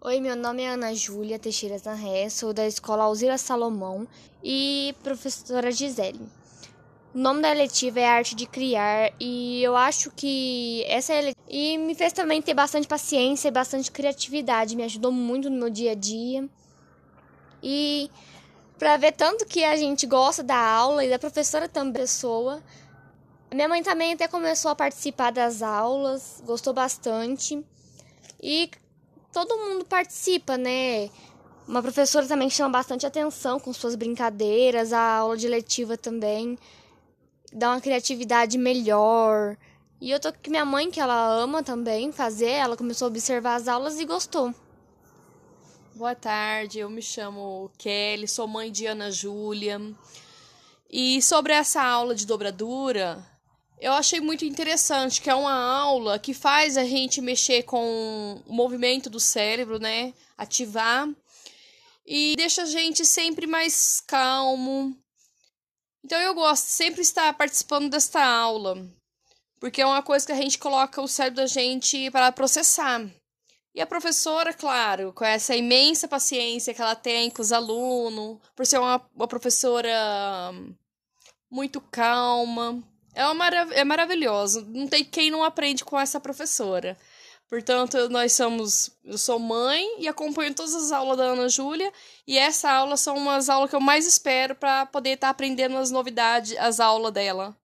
Oi, meu nome é Ana Júlia Teixeira Zanré, sou da Escola Alzira Salomão e professora Gisele. O nome da eletiva é Arte de Criar e eu acho que essa é e me fez também ter bastante paciência e bastante criatividade, me ajudou muito no meu dia a dia. E para ver tanto que a gente gosta da aula e da professora também pessoa. Minha mãe também até começou a participar das aulas, gostou bastante. E todo mundo participa, né? Uma professora também chama bastante atenção com suas brincadeiras, a aula de letiva também dá uma criatividade melhor. E eu tô com minha mãe, que ela ama também fazer, ela começou a observar as aulas e gostou. Boa tarde, eu me chamo Kelly, sou mãe de Ana Júlia. E sobre essa aula de dobradura, eu achei muito interessante que é uma aula que faz a gente mexer com o movimento do cérebro, né? Ativar e deixa a gente sempre mais calmo. Então eu gosto sempre estar participando desta aula, porque é uma coisa que a gente coloca o cérebro da gente para processar. E a professora, claro, com essa imensa paciência que ela tem com os alunos, por ser uma, uma professora muito calma, é, uma marav é maravilhoso. Não tem quem não aprende com essa professora. Portanto, nós somos. Eu sou mãe e acompanho todas as aulas da Ana Júlia. E essa aula são umas aulas que eu mais espero para poder estar tá aprendendo as novidades, as aulas dela.